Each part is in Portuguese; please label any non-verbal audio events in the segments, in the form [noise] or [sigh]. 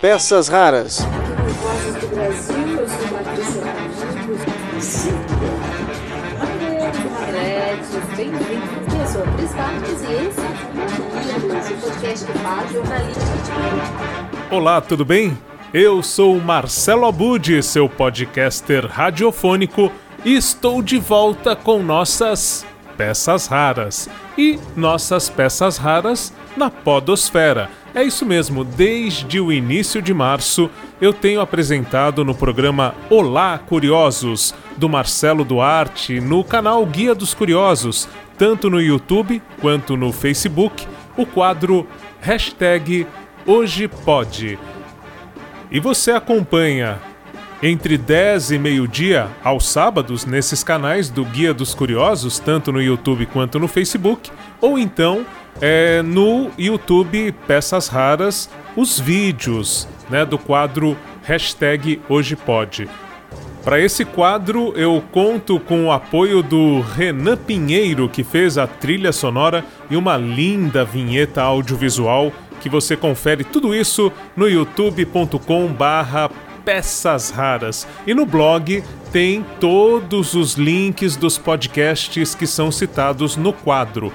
Peças raras. Olá, tudo bem? Eu sou Marcelo Abud, seu podcaster radiofônico, e estou de volta com nossas peças raras. E nossas peças raras na Podosfera. É isso mesmo, desde o início de março eu tenho apresentado no programa Olá Curiosos, do Marcelo Duarte, no canal Guia dos Curiosos, tanto no YouTube quanto no Facebook, o quadro Hashtag Hoje Pode. E você acompanha entre 10 e meio-dia aos sábados nesses canais do Guia dos Curiosos, tanto no YouTube quanto no Facebook, ou então é, no YouTube Peças Raras, os vídeos né, do quadro Hashtag Hoje Pode. Para esse quadro, eu conto com o apoio do Renan Pinheiro, que fez a trilha sonora e uma linda vinheta audiovisual que você confere tudo isso no youtube.com barra peças raras. E no blog tem todos os links dos podcasts que são citados no quadro.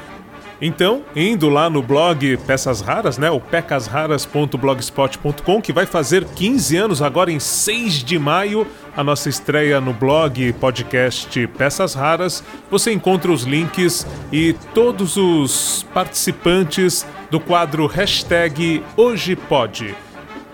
Então, indo lá no blog Peças Raras, né, o pecasraras.blogspot.com, que vai fazer 15 anos agora em 6 de maio, a nossa estreia no blog podcast Peças Raras, você encontra os links e todos os participantes do quadro hashtag Hoje Pode.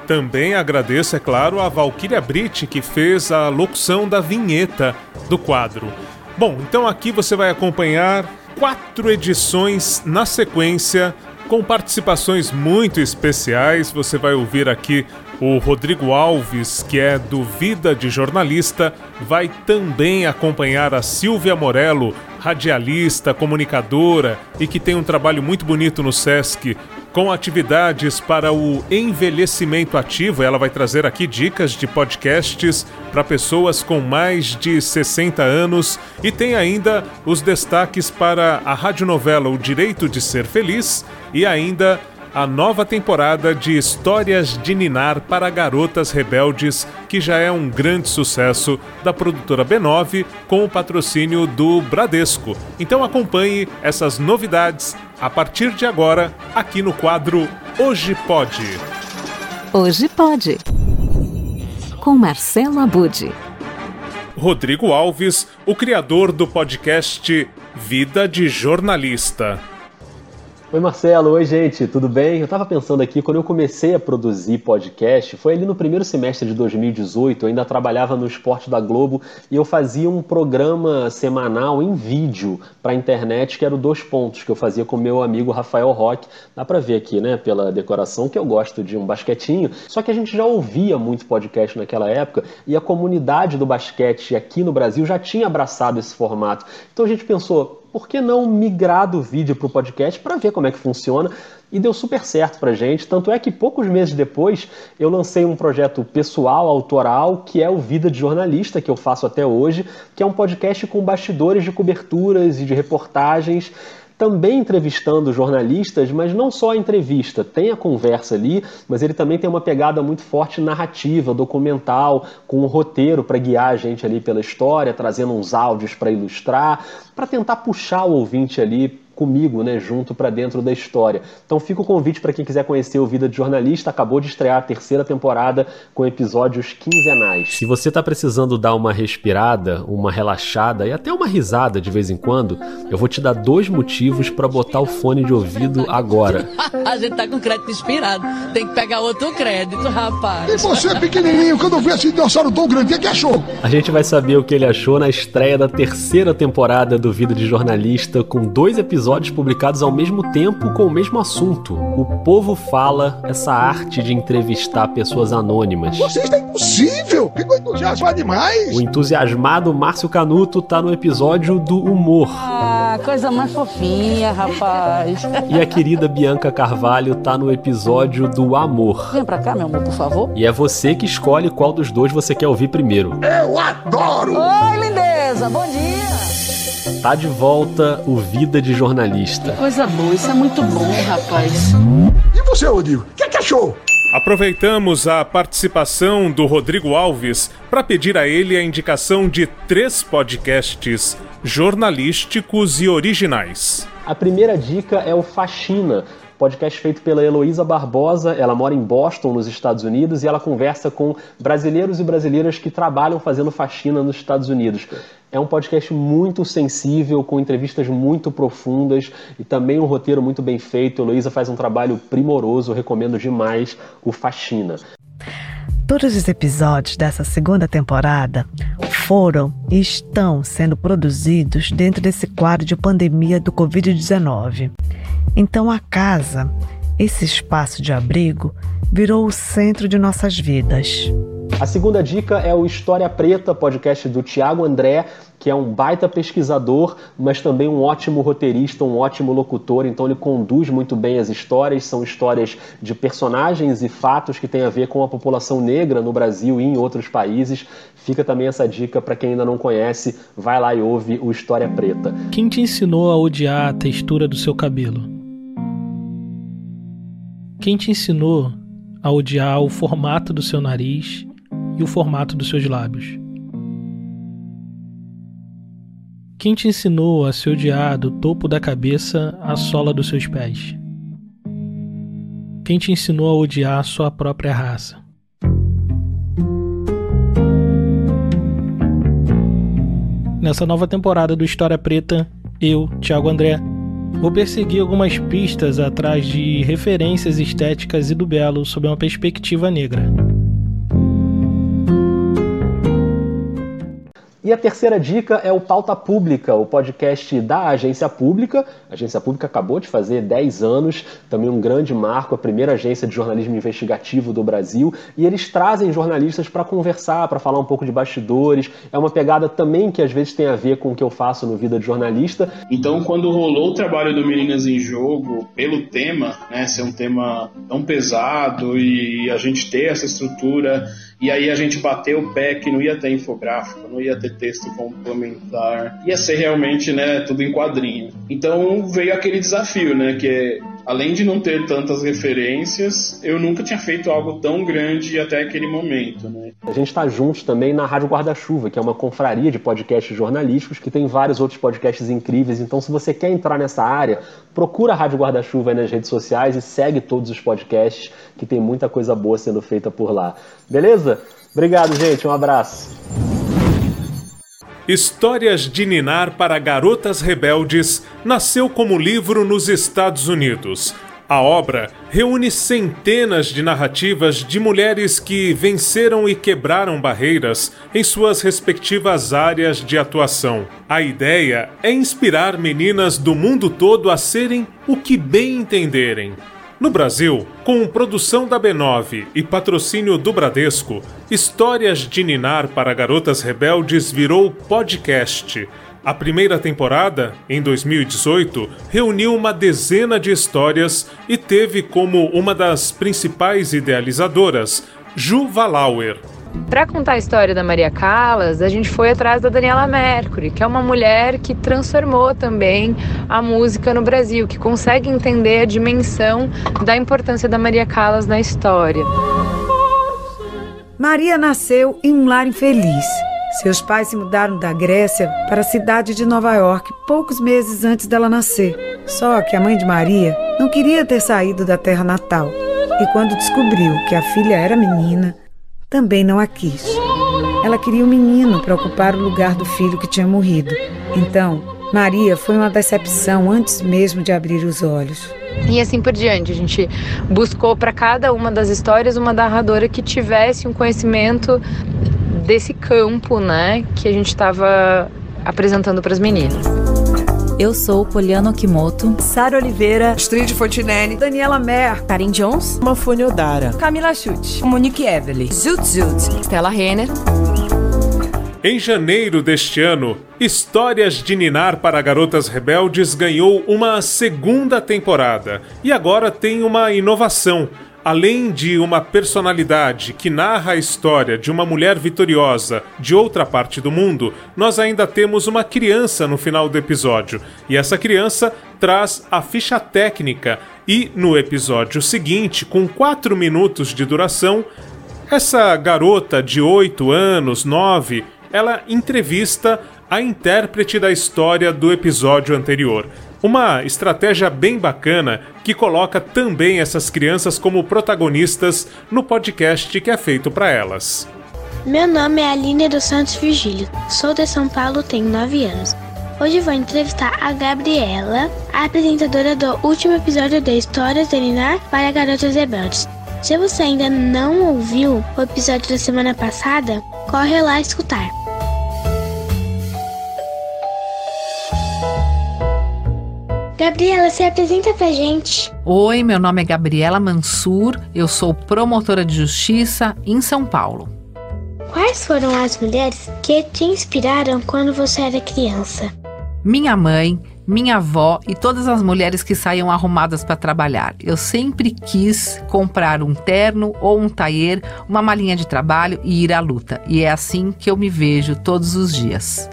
Também agradeço, é claro, a Valkyria Brit, que fez a locução da vinheta do quadro. Bom, então aqui você vai acompanhar quatro edições na sequência, com participações muito especiais. Você vai ouvir aqui o Rodrigo Alves, que é do Vida de Jornalista, vai também acompanhar a Silvia Morello, radialista, comunicadora e que tem um trabalho muito bonito no SESC com atividades para o envelhecimento ativo. Ela vai trazer aqui dicas de podcasts para pessoas com mais de 60 anos e tem ainda os destaques para a radionovela O Direito de Ser Feliz e ainda a nova temporada de Histórias de Ninar para Garotas Rebeldes, que já é um grande sucesso da produtora B9 com o patrocínio do Bradesco. Então acompanhe essas novidades a partir de agora aqui no quadro Hoje Pode. Hoje Pode. Com Marcelo Abude. Rodrigo Alves, o criador do podcast Vida de Jornalista. Oi Marcelo, oi gente, tudo bem? Eu estava pensando aqui, quando eu comecei a produzir podcast, foi ali no primeiro semestre de 2018, eu ainda trabalhava no Esporte da Globo e eu fazia um programa semanal em vídeo para a internet, que era o Dois Pontos, que eu fazia com meu amigo Rafael Roque. Dá para ver aqui, né, pela decoração, que eu gosto de um basquetinho, só que a gente já ouvia muito podcast naquela época e a comunidade do basquete aqui no Brasil já tinha abraçado esse formato. Então a gente pensou, por que não migrar do vídeo para o podcast para ver como é que funciona? E deu super certo para gente. Tanto é que poucos meses depois eu lancei um projeto pessoal, autoral, que é o Vida de Jornalista, que eu faço até hoje, que é um podcast com bastidores de coberturas e de reportagens também entrevistando jornalistas, mas não só a entrevista, tem a conversa ali, mas ele também tem uma pegada muito forte narrativa, documental, com um roteiro para guiar a gente ali pela história, trazendo uns áudios para ilustrar, para tentar puxar o ouvinte ali comigo, né, junto para dentro da história. Então fica o convite para quem quiser conhecer o Vida de Jornalista, acabou de estrear a terceira temporada com episódios quinzenais. Se você está precisando dar uma respirada, uma relaxada e até uma risada de vez em quando, eu vou te dar dois motivos para botar o fone de ouvido agora. [laughs] a gente tá com crédito inspirado, tem que pegar outro crédito, rapaz. E você é pequenininho, quando vi esse dinossauro tão grande, o que achou? A gente vai saber o que ele achou na estreia da terceira temporada do Vida de Jornalista com dois episódios episódios publicados ao mesmo tempo com o mesmo assunto. O povo fala essa arte de entrevistar pessoas anônimas. Você está impossível! Ficou entusiasmado demais! O entusiasmado Márcio Canuto tá no episódio do humor. Ah, coisa mais fofinha, rapaz. E a querida Bianca Carvalho tá no episódio do amor. Vem pra cá, meu amor, por favor. E é você que escolhe qual dos dois você quer ouvir primeiro. Eu adoro! Oi, lindeza, bom dia! Tá de volta o Vida de Jornalista. Coisa boa, isso é muito bom, rapaz. E você, Rodrigo? O que, é que achou? Aproveitamos a participação do Rodrigo Alves para pedir a ele a indicação de três podcasts jornalísticos e originais. A primeira dica é o Faxina, podcast feito pela Heloísa Barbosa. Ela mora em Boston, nos Estados Unidos, e ela conversa com brasileiros e brasileiras que trabalham fazendo faxina nos Estados Unidos. É um podcast muito sensível, com entrevistas muito profundas e também um roteiro muito bem feito. Heloísa faz um trabalho primoroso, recomendo demais o Faxina. Todos os episódios dessa segunda temporada foram e estão sendo produzidos dentro desse quadro de pandemia do Covid-19. Então a casa, esse espaço de abrigo, virou o centro de nossas vidas. A segunda dica é o História Preta, podcast do Tiago André, que é um baita pesquisador, mas também um ótimo roteirista, um ótimo locutor, então ele conduz muito bem as histórias, são histórias de personagens e fatos que têm a ver com a população negra no Brasil e em outros países. Fica também essa dica para quem ainda não conhece, vai lá e ouve o História Preta. Quem te ensinou a odiar a textura do seu cabelo? Quem te ensinou a odiar o formato do seu nariz e o formato dos seus lábios? Quem te ensinou a se odiar do topo da cabeça à sola dos seus pés? Quem te ensinou a odiar a sua própria raça? Nessa nova temporada do História Preta, eu, Thiago André, vou perseguir algumas pistas atrás de referências estéticas e do belo sob uma perspectiva negra. E a terceira dica é o Pauta Pública, o podcast da Agência Pública. A Agência Pública acabou de fazer 10 anos, também um grande marco, a primeira agência de jornalismo investigativo do Brasil. E eles trazem jornalistas para conversar, para falar um pouco de bastidores. É uma pegada também que às vezes tem a ver com o que eu faço no Vida de Jornalista. Então, quando rolou o trabalho do Meninas em Jogo, pelo tema, né, ser um tema tão pesado e a gente ter essa estrutura e aí a gente bateu o pé que não ia ter infográfico, não ia ter texto complementar, ia ser realmente, né, tudo em quadrinho. Então veio aquele desafio, né, que é além de não ter tantas referências, eu nunca tinha feito algo tão grande até aquele momento, né? A gente está juntos também na Rádio Guarda-Chuva, que é uma confraria de podcasts jornalísticos que tem vários outros podcasts incríveis. Então, se você quer entrar nessa área, procura a Rádio Guarda-Chuva nas redes sociais e segue todos os podcasts, que tem muita coisa boa sendo feita por lá. Beleza? Obrigado, gente. Um abraço. Histórias de Ninar para Garotas Rebeldes nasceu como livro nos Estados Unidos. A obra reúne centenas de narrativas de mulheres que venceram e quebraram barreiras em suas respectivas áreas de atuação. A ideia é inspirar meninas do mundo todo a serem o que bem entenderem. No Brasil, com produção da B9 e patrocínio do Bradesco, Histórias de Ninar para Garotas Rebeldes virou podcast. A primeira temporada, em 2018, reuniu uma dezena de histórias e teve como uma das principais idealizadoras Ju Valauer. Para contar a história da Maria Callas, a gente foi atrás da Daniela Mercury, que é uma mulher que transformou também a música no Brasil, que consegue entender a dimensão da importância da Maria Callas na história. Maria nasceu em um lar infeliz. Seus pais se mudaram da Grécia para a cidade de Nova York poucos meses antes dela nascer. Só que a mãe de Maria não queria ter saído da terra natal. E quando descobriu que a filha era menina, também não a quis. Ela queria um menino para ocupar o lugar do filho que tinha morrido. Então, Maria foi uma decepção antes mesmo de abrir os olhos. E assim por diante, a gente buscou para cada uma das histórias uma narradora que tivesse um conhecimento desse campo, né, que a gente estava apresentando para as meninas. Eu sou Poliana Okimoto, Sara Oliveira, Astrid Fontinelli, Daniela Mer, Karin Jones, Mafune Odara, Camila Chute, Monique Evely, Zut Zut, Stella Renner. Em janeiro deste ano, Histórias de Ninar para Garotas Rebeldes ganhou uma segunda temporada e agora tem uma inovação. Além de uma personalidade que narra a história de uma mulher vitoriosa de outra parte do mundo, nós ainda temos uma criança no final do episódio. E essa criança traz a ficha técnica e, no episódio seguinte, com 4 minutos de duração, essa garota de 8 anos, 9, ela entrevista a intérprete da história do episódio anterior. Uma estratégia bem bacana que coloca também essas crianças como protagonistas no podcast que é feito para elas. Meu nome é Aline dos Santos Virgílio, sou de São Paulo, tenho 9 anos. Hoje vou entrevistar a Gabriela, a apresentadora do último episódio de Histórias de Ninar para Garotas Rebeldes. Se você ainda não ouviu o episódio da semana passada, corre lá escutar. Gabriela, se apresenta pra gente. Oi, meu nome é Gabriela Mansur, eu sou promotora de justiça em São Paulo. Quais foram as mulheres que te inspiraram quando você era criança? Minha mãe, minha avó e todas as mulheres que saíam arrumadas para trabalhar. Eu sempre quis comprar um terno ou um taier, uma malinha de trabalho e ir à luta. E é assim que eu me vejo todos os dias.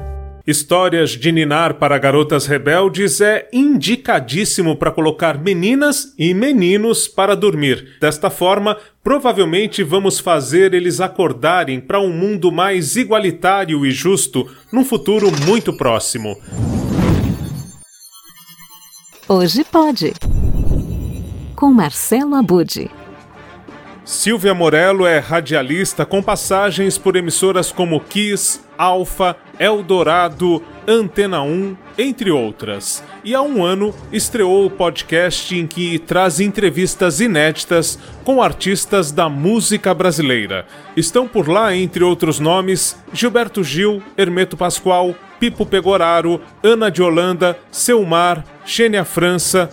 Histórias de Ninar para Garotas Rebeldes é indicadíssimo para colocar meninas e meninos para dormir. Desta forma, provavelmente vamos fazer eles acordarem para um mundo mais igualitário e justo num futuro muito próximo. Hoje pode. Com Marcelo Abude. Silvia Morello é radialista com passagens por emissoras como Kiss, Alfa, Eldorado, Antena 1, entre outras. E há um ano estreou o podcast em que traz entrevistas inéditas com artistas da música brasileira. Estão por lá, entre outros nomes, Gilberto Gil, Hermeto Pascoal, Pipo Pegoraro, Ana de Holanda, Selmar, Xênia França.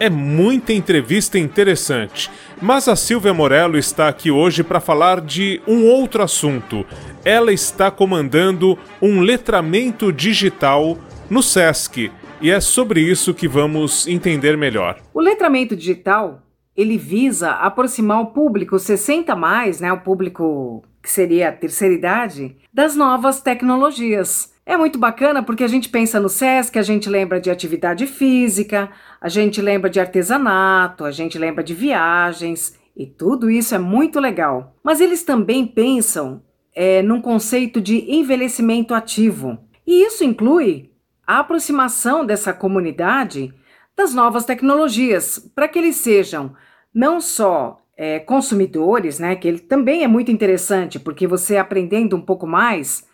É muita entrevista interessante. Mas a Silvia Morello está aqui hoje para falar de um outro assunto. Ela está comandando um letramento digital no SESC e é sobre isso que vamos entender melhor. O letramento digital ele visa aproximar o público 60 mais, né, o público que seria a terceira idade, das novas tecnologias. É muito bacana porque a gente pensa no SESC, a gente lembra de atividade física, a gente lembra de artesanato, a gente lembra de viagens, e tudo isso é muito legal. Mas eles também pensam é, num conceito de envelhecimento ativo. E isso inclui a aproximação dessa comunidade das novas tecnologias, para que eles sejam não só é, consumidores, né, que ele também é muito interessante, porque você aprendendo um pouco mais,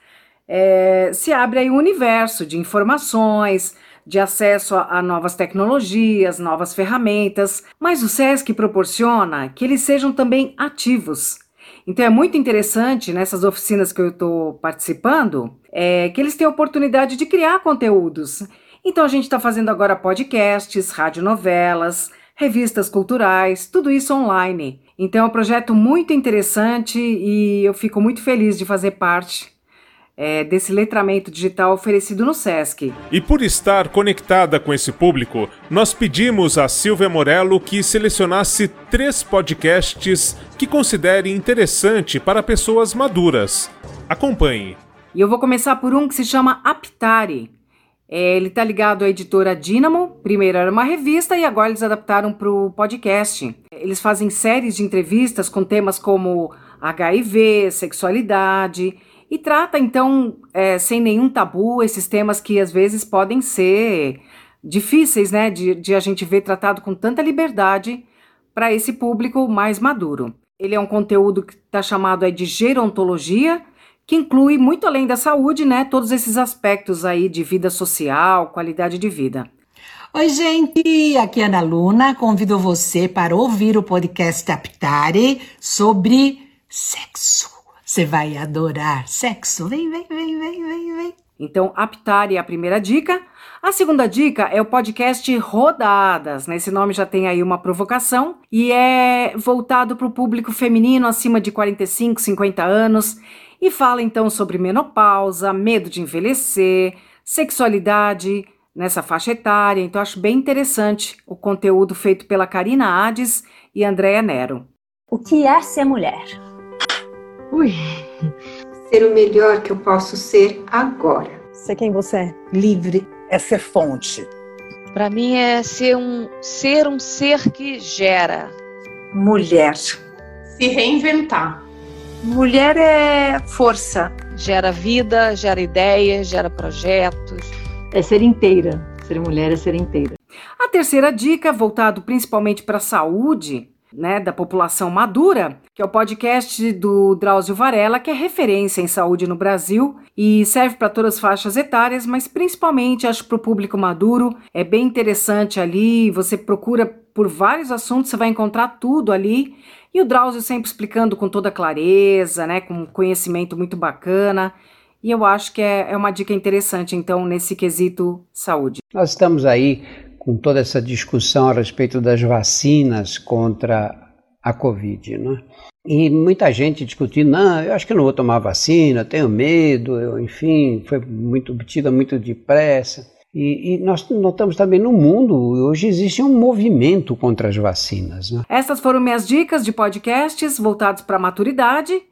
é, se abre aí um universo de informações, de acesso a, a, novas tecnologias, novas ferramentas, mas o SESC proporciona que eles sejam também ativos. Então é muito interessante nessas oficinas que eu estou participando, é, que eles têm a oportunidade de criar conteúdos. Então a gente está fazendo agora podcasts, radionovelas, revistas culturais, tudo isso online. Então é um projeto muito interessante e eu fico muito feliz de fazer parte é, desse letramento digital oferecido no SESC. E por estar conectada com esse público, nós pedimos a Silvia Morello que selecionasse três podcasts que considere interessante para pessoas maduras. Acompanhe. E eu vou começar por um que se chama Aptare. É, ele está ligado à editora Dynamo. Primeiro era uma revista e agora eles adaptaram para o podcast. Eles fazem séries de entrevistas com temas como HIV, sexualidade e trata então é, sem nenhum tabu esses temas que às vezes podem ser difíceis, né, de, de a gente ver tratado com tanta liberdade para esse público mais maduro. Ele é um conteúdo que está chamado aí de gerontologia, que inclui muito além da saúde, né, todos esses aspectos aí de vida social, qualidade de vida. Oi, gente, aqui é Ana Luna. Convido você para ouvir o podcast Aptare sobre sexo. Você vai adorar sexo. Vem, vem, vem, vem, vem, vem. Então, Aptare é a primeira dica. A segunda dica é o podcast Rodadas. Né? Esse nome já tem aí uma provocação e é voltado para o público feminino acima de 45, 50 anos e fala então sobre menopausa, medo de envelhecer, sexualidade nessa faixa etária. Então, acho bem interessante o conteúdo feito pela Karina Ades e Andréa Nero. O que é ser mulher? Ui, ser o melhor que eu posso ser agora. Ser quem você é. Livre é ser fonte. Para mim é ser um ser um ser que gera. Mulher. Se reinventar. Mulher é força, gera vida, gera ideias, gera projetos. É ser inteira. Ser mulher é ser inteira. A terceira dica, voltado principalmente para a saúde, né, da população madura, que é o podcast do Drauzio Varela, que é referência em saúde no Brasil e serve para todas as faixas etárias, mas principalmente acho para o público maduro. É bem interessante ali, você procura por vários assuntos, você vai encontrar tudo ali. E o Drauzio sempre explicando com toda clareza, né, com conhecimento muito bacana. E eu acho que é, é uma dica interessante, então, nesse quesito saúde. Nós estamos aí com toda essa discussão a respeito das vacinas contra a Covid, né? E muita gente discutindo, não, eu acho que não vou tomar vacina, tenho medo, eu, enfim, foi muito obtida muito depressa. E, e, nós notamos também no mundo, hoje existe um movimento contra as vacinas. Né? Essas foram minhas dicas de podcasts voltados para a maturidade.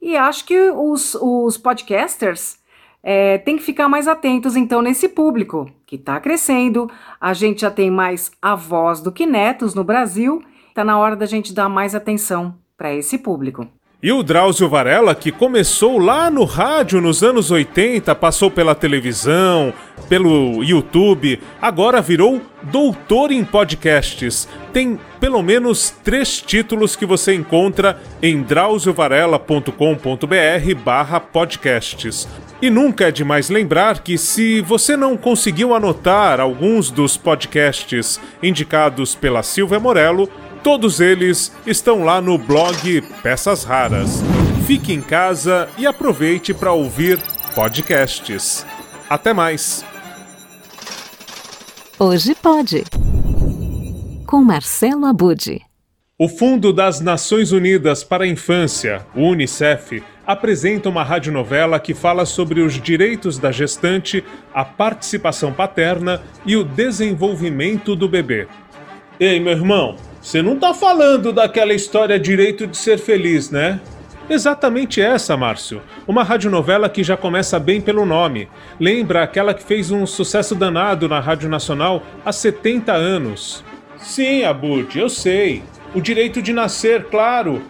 E acho que os, os podcasters é, têm que ficar mais atentos então nesse público que está crescendo. A gente já tem mais avós do que netos no Brasil. Está na hora da gente dar mais atenção para esse público. E o Drauzio Varela, que começou lá no rádio nos anos 80, passou pela televisão, pelo YouTube, agora virou doutor em podcasts. Tem pelo menos três títulos que você encontra em drauziovarela.com.br barra podcasts. E nunca é demais lembrar que se você não conseguiu anotar alguns dos podcasts indicados pela Silvia Morello, Todos eles estão lá no blog Peças Raras. Fique em casa e aproveite para ouvir podcasts. Até mais! Hoje pode. Com Marcelo Abude. O Fundo das Nações Unidas para a Infância, o UNICEF, apresenta uma radionovela que fala sobre os direitos da gestante, a participação paterna e o desenvolvimento do bebê. Ei, meu irmão, você não tá falando daquela história Direito de Ser Feliz, né? Exatamente essa, Márcio. Uma radionovela que já começa bem pelo nome. Lembra aquela que fez um sucesso danado na Rádio Nacional há 70 anos. Sim, Abud, eu sei. O direito de nascer, claro.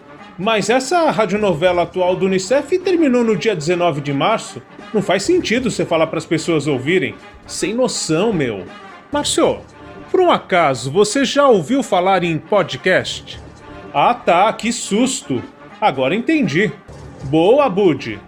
Mas essa radionovela atual do Unicef terminou no dia 19 de março. Não faz sentido você falar para as pessoas ouvirem. Sem noção, meu. Márcio, por um acaso, você já ouviu falar em podcast? Ah tá, que susto! Agora entendi. Boa, Bud!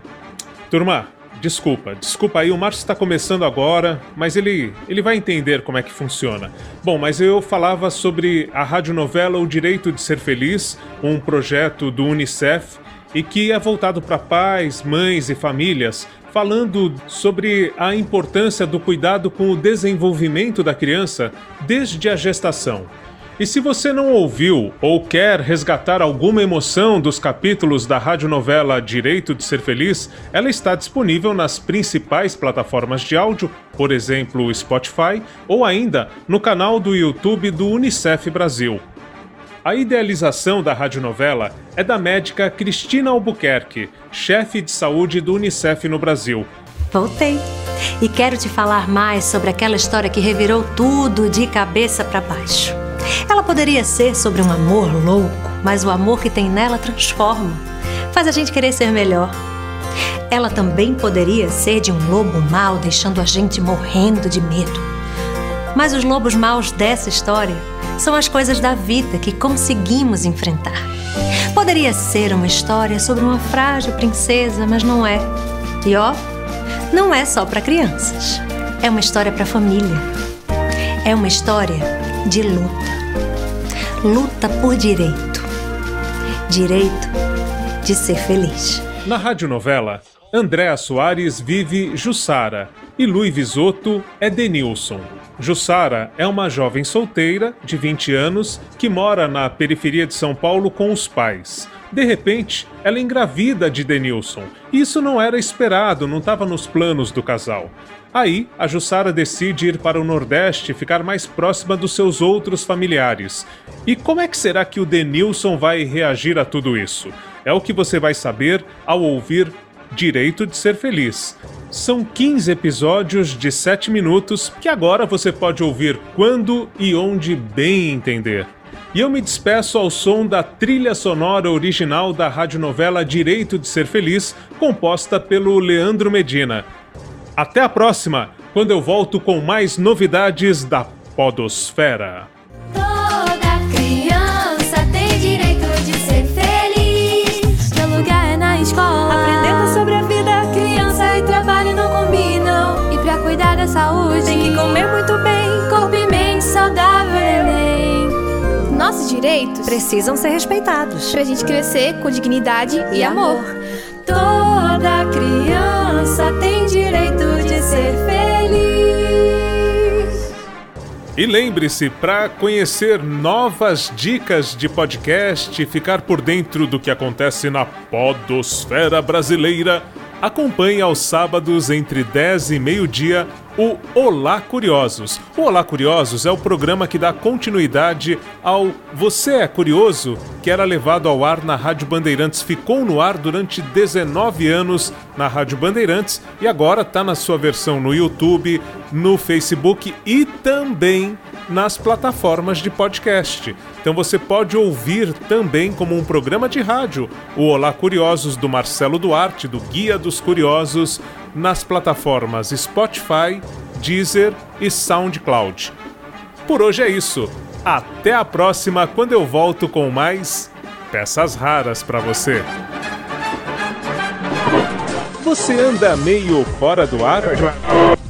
Turma, desculpa, desculpa aí, o Márcio está começando agora, mas ele, ele vai entender como é que funciona. Bom, mas eu falava sobre a radionovela O Direito de Ser Feliz, um projeto do Unicef e que é voltado para pais, mães e famílias falando sobre a importância do cuidado com o desenvolvimento da criança desde a gestação. E se você não ouviu ou quer resgatar alguma emoção dos capítulos da radionovela Direito de Ser Feliz, ela está disponível nas principais plataformas de áudio, por exemplo, Spotify, ou ainda no canal do YouTube do Unicef Brasil. A idealização da radionovela é da médica Cristina Albuquerque, chefe de saúde do Unicef no Brasil. Voltei. E quero te falar mais sobre aquela história que revirou tudo de cabeça para baixo. Ela poderia ser sobre um amor louco, mas o amor que tem nela transforma, faz a gente querer ser melhor. Ela também poderia ser de um lobo mau, deixando a gente morrendo de medo. Mas os lobos maus dessa história são as coisas da vida que conseguimos enfrentar. Poderia ser uma história sobre uma frágil princesa, mas não é. E ó, não é só para crianças. É uma história para família. É uma história de luta. Luta por direito. Direito de ser feliz. Na radionovela, Andréa Soares vive Jussara e Luiz Visotto é Denilson. Jussara é uma jovem solteira de 20 anos que mora na periferia de São Paulo com os pais. De repente, ela engravida de Denilson. Isso não era esperado, não estava nos planos do casal. Aí, a Jussara decide ir para o Nordeste e ficar mais próxima dos seus outros familiares. E como é que será que o Denilson vai reagir a tudo isso? É o que você vai saber ao ouvir Direito de Ser Feliz. São 15 episódios de 7 minutos que agora você pode ouvir quando e onde bem entender. E eu me despeço ao som da trilha sonora original da radionovela Direito de Ser Feliz, composta pelo Leandro Medina. Até a próxima, quando eu volto com mais novidades da Podosfera. Direitos precisam ser respeitados. Pra gente crescer com dignidade e, e amor. amor. Toda criança tem direito de ser feliz. E lembre-se, para conhecer novas dicas de podcast e ficar por dentro do que acontece na Podosfera Brasileira, acompanhe aos sábados entre 10 e meio-dia o Olá Curiosos. O Olá Curiosos é o programa que dá continuidade ao Você é Curioso, que era levado ao ar na Rádio Bandeirantes, ficou no ar durante 19 anos na Rádio Bandeirantes e agora está na sua versão no YouTube, no Facebook e também nas plataformas de podcast. Então você pode ouvir também como um programa de rádio o Olá Curiosos do Marcelo Duarte, do Guia dos Curiosos, nas plataformas Spotify, Deezer e SoundCloud. Por hoje é isso. Até a próxima, quando eu volto com mais peças raras para você. Você anda meio fora do ar?